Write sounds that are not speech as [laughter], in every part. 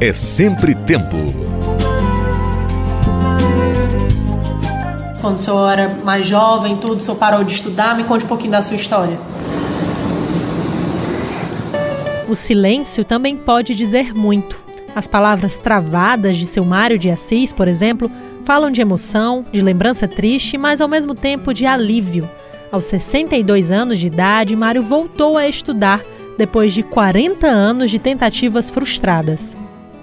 é sempre tempo. Quando o senhor era mais jovem, tudo, o senhor parou de estudar? Me conte um pouquinho da sua história. O silêncio também pode dizer muito. As palavras travadas de seu Mário de Assis, por exemplo, falam de emoção, de lembrança triste, mas ao mesmo tempo de alívio. Aos 62 anos de idade, Mário voltou a estudar depois de 40 anos de tentativas frustradas.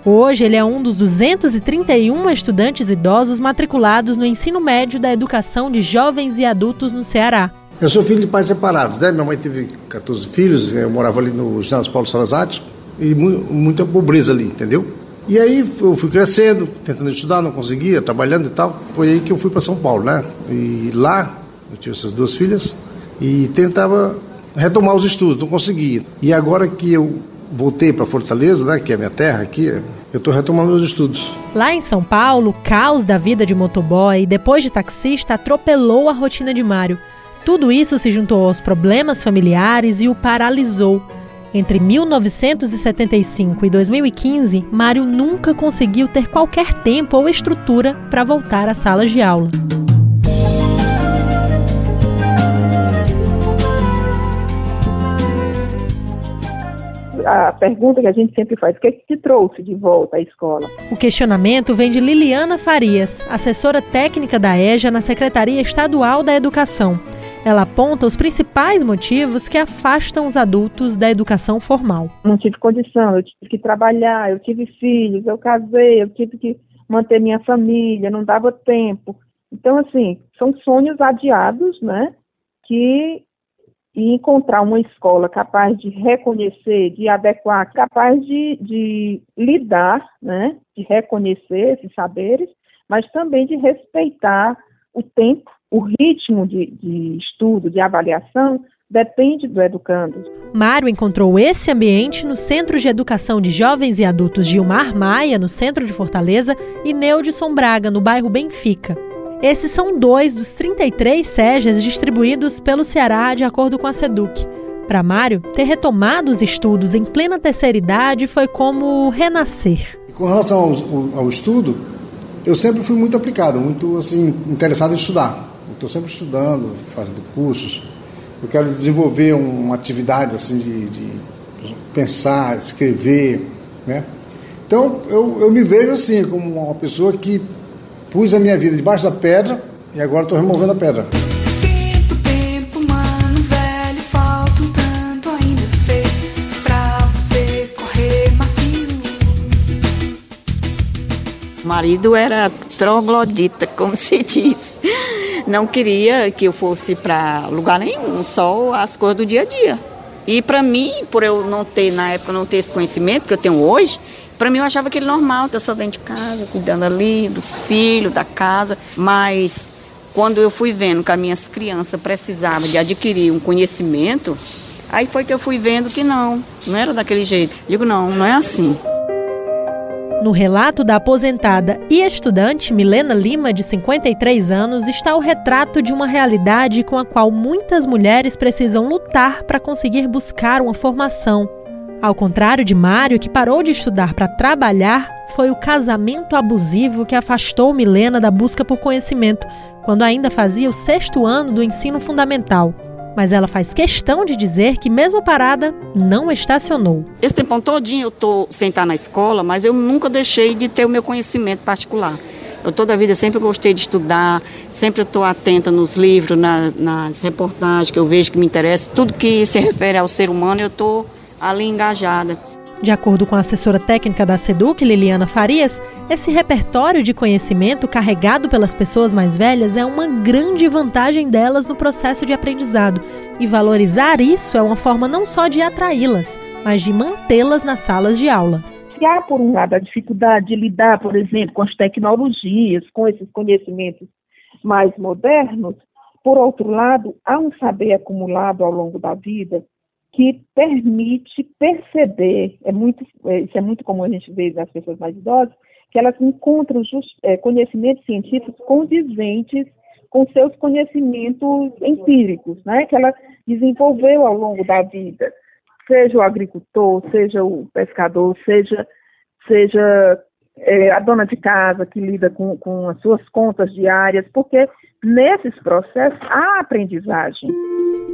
Hoje, ele é um dos 231 estudantes idosos matriculados no ensino médio da educação de jovens e adultos no Ceará. Eu sou filho de pais separados, né? Minha mãe teve 14 filhos, eu morava ali no Ginásio Paulo Salazar e muita pobreza ali, entendeu? E aí eu fui crescendo, tentando estudar, não conseguia, trabalhando e tal. Foi aí que eu fui para São Paulo, né? E lá eu tive essas duas filhas e tentava retomar os estudos, não conseguia. E agora que eu voltei para Fortaleza, né, que é a minha terra aqui, eu estou retomando meus estudos. Lá em São Paulo, o caos da vida de motoboy depois de taxista atropelou a rotina de Mário. Tudo isso se juntou aos problemas familiares e o paralisou. Entre 1975 e 2015, Mário nunca conseguiu ter qualquer tempo ou estrutura para voltar às salas de aula. A pergunta que a gente sempre faz: o que, é que te trouxe de volta à escola? O questionamento vem de Liliana Farias, assessora técnica da EJA na Secretaria Estadual da Educação. Ela aponta os principais motivos que afastam os adultos da educação formal. Não tive condição, eu tive que trabalhar, eu tive filhos, eu casei, eu tive que manter minha família, não dava tempo. Então, assim, são sonhos adiados, né? Que e encontrar uma escola capaz de reconhecer, de adequar, capaz de, de lidar, né, de reconhecer esses saberes, mas também de respeitar o tempo, o ritmo de, de estudo, de avaliação, depende do educando. Mário encontrou esse ambiente no Centro de Educação de Jovens e Adultos Gilmar Maia, no centro de Fortaleza, e Neudson Braga, no bairro Benfica. Esses são dois dos 33 SEJAs distribuídos pelo Ceará de acordo com a SEDUC. Para Mário, ter retomado os estudos em plena terceira idade foi como renascer. Com relação ao, ao estudo, eu sempre fui muito aplicado, muito assim interessado em estudar. Estou sempre estudando, fazendo cursos. Eu quero desenvolver uma atividade assim de, de pensar, escrever, né? Então eu, eu me vejo assim como uma pessoa que Pus a minha vida debaixo da pedra e agora estou removendo a pedra. O marido era troglodita, como [laughs] se diz. Não queria que eu fosse para lugar nenhum, só as coisas do dia a dia. E para mim, por eu não ter, na época, não ter esse conhecimento que eu tenho hoje, para mim eu achava aquele normal, que eu só dentro de casa, cuidando ali dos filhos, da casa, mas quando eu fui vendo que as minhas crianças precisavam de adquirir um conhecimento, aí foi que eu fui vendo que não, não era daquele jeito. Digo, não, não é assim. No relato da aposentada e estudante Milena Lima, de 53 anos, está o retrato de uma realidade com a qual muitas mulheres precisam lutar para conseguir buscar uma formação, ao contrário de Mário, que parou de estudar para trabalhar, foi o casamento abusivo que afastou Milena da busca por conhecimento, quando ainda fazia o sexto ano do ensino fundamental. Mas ela faz questão de dizer que, mesmo parada, não estacionou. Esse tempão todinho eu estou estar na escola, mas eu nunca deixei de ter o meu conhecimento particular. Eu toda a vida sempre gostei de estudar, sempre estou atenta nos livros, nas, nas reportagens que eu vejo que me interessam, tudo que se refere ao ser humano eu estou ali engajada. De acordo com a assessora técnica da SEDUC, Liliana Farias, esse repertório de conhecimento carregado pelas pessoas mais velhas é uma grande vantagem delas no processo de aprendizado. E valorizar isso é uma forma não só de atraí-las, mas de mantê-las nas salas de aula. Se há, por um lado, a dificuldade de lidar, por exemplo, com as tecnologias, com esses conhecimentos mais modernos, por outro lado, há um saber acumulado ao longo da vida que permite perceber, é muito, é, isso é muito comum a gente ver nas pessoas mais idosas, que elas encontram just, é, conhecimentos científicos condizentes com seus conhecimentos empíricos, né, que ela desenvolveu ao longo da vida, seja o agricultor, seja o pescador, seja seja é, a dona de casa que lida com, com as suas contas diárias, porque nesses processos há aprendizagem.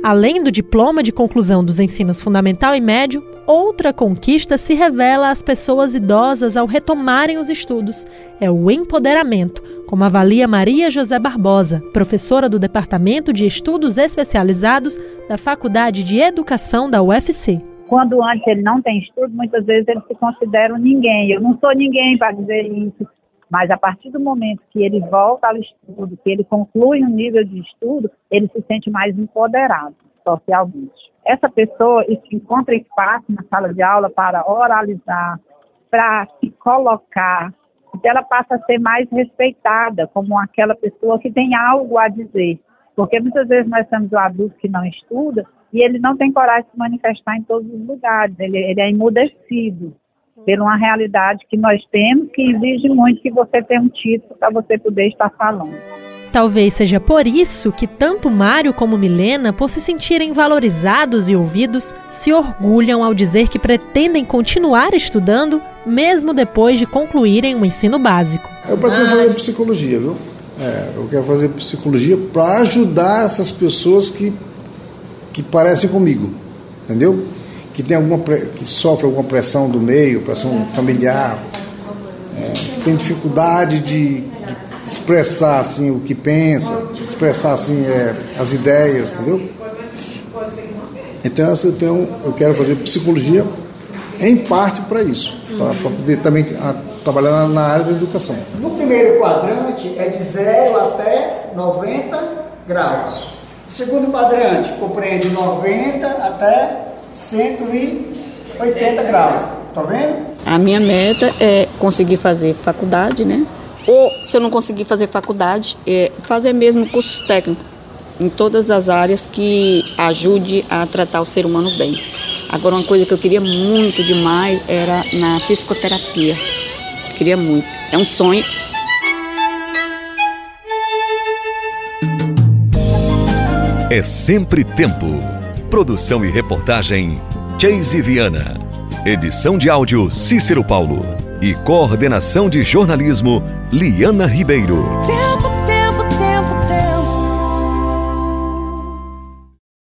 Além do diploma de conclusão dos ensinos fundamental e médio, outra conquista se revela às pessoas idosas ao retomarem os estudos: é o empoderamento, como avalia Maria José Barbosa, professora do Departamento de Estudos Especializados da Faculdade de Educação da UFC. Quando antes ele não tem estudo, muitas vezes ele se considera ninguém. Eu não sou ninguém para dizer isso. Mas a partir do momento que ele volta ao estudo, que ele conclui um nível de estudo, ele se sente mais empoderado socialmente. Essa pessoa encontra espaço na sala de aula para oralizar, para se colocar, então ela passa a ser mais respeitada como aquela pessoa que tem algo a dizer. Porque muitas vezes nós temos o adulto que não estuda e ele não tem coragem de se manifestar em todos os lugares, ele, ele é emudecido por uma realidade que nós temos que exige muito que você tenha um título para você poder estar falando. Talvez seja por isso que tanto Mário como Milena, por se sentirem valorizados e ouvidos, se orgulham ao dizer que pretendem continuar estudando, mesmo depois de concluírem o ensino básico. Eu pretendo fazer psicologia, viu? É, eu quero fazer psicologia para ajudar essas pessoas que, que parecem comigo, entendeu? que tem alguma que sofre alguma pressão do meio, pressão familiar, é, tem dificuldade de, de, expressar assim o que pensa, expressar assim é, as ideias, entendeu? Então eu tenho, eu quero fazer psicologia em parte para isso, para poder também a, trabalhar na área da educação. No primeiro quadrante é de 0 até 90 graus. O segundo quadrante compreende 90 até 180 graus. Tá vendo? A minha meta é conseguir fazer faculdade, né? Ou, se eu não conseguir fazer faculdade, é fazer mesmo cursos técnicos em todas as áreas que ajude a tratar o ser humano bem. Agora, uma coisa que eu queria muito demais era na psicoterapia. Queria muito. É um sonho. É sempre tempo. Produção e reportagem Chase Viana. Edição de áudio Cícero Paulo. E coordenação de jornalismo Liana Ribeiro.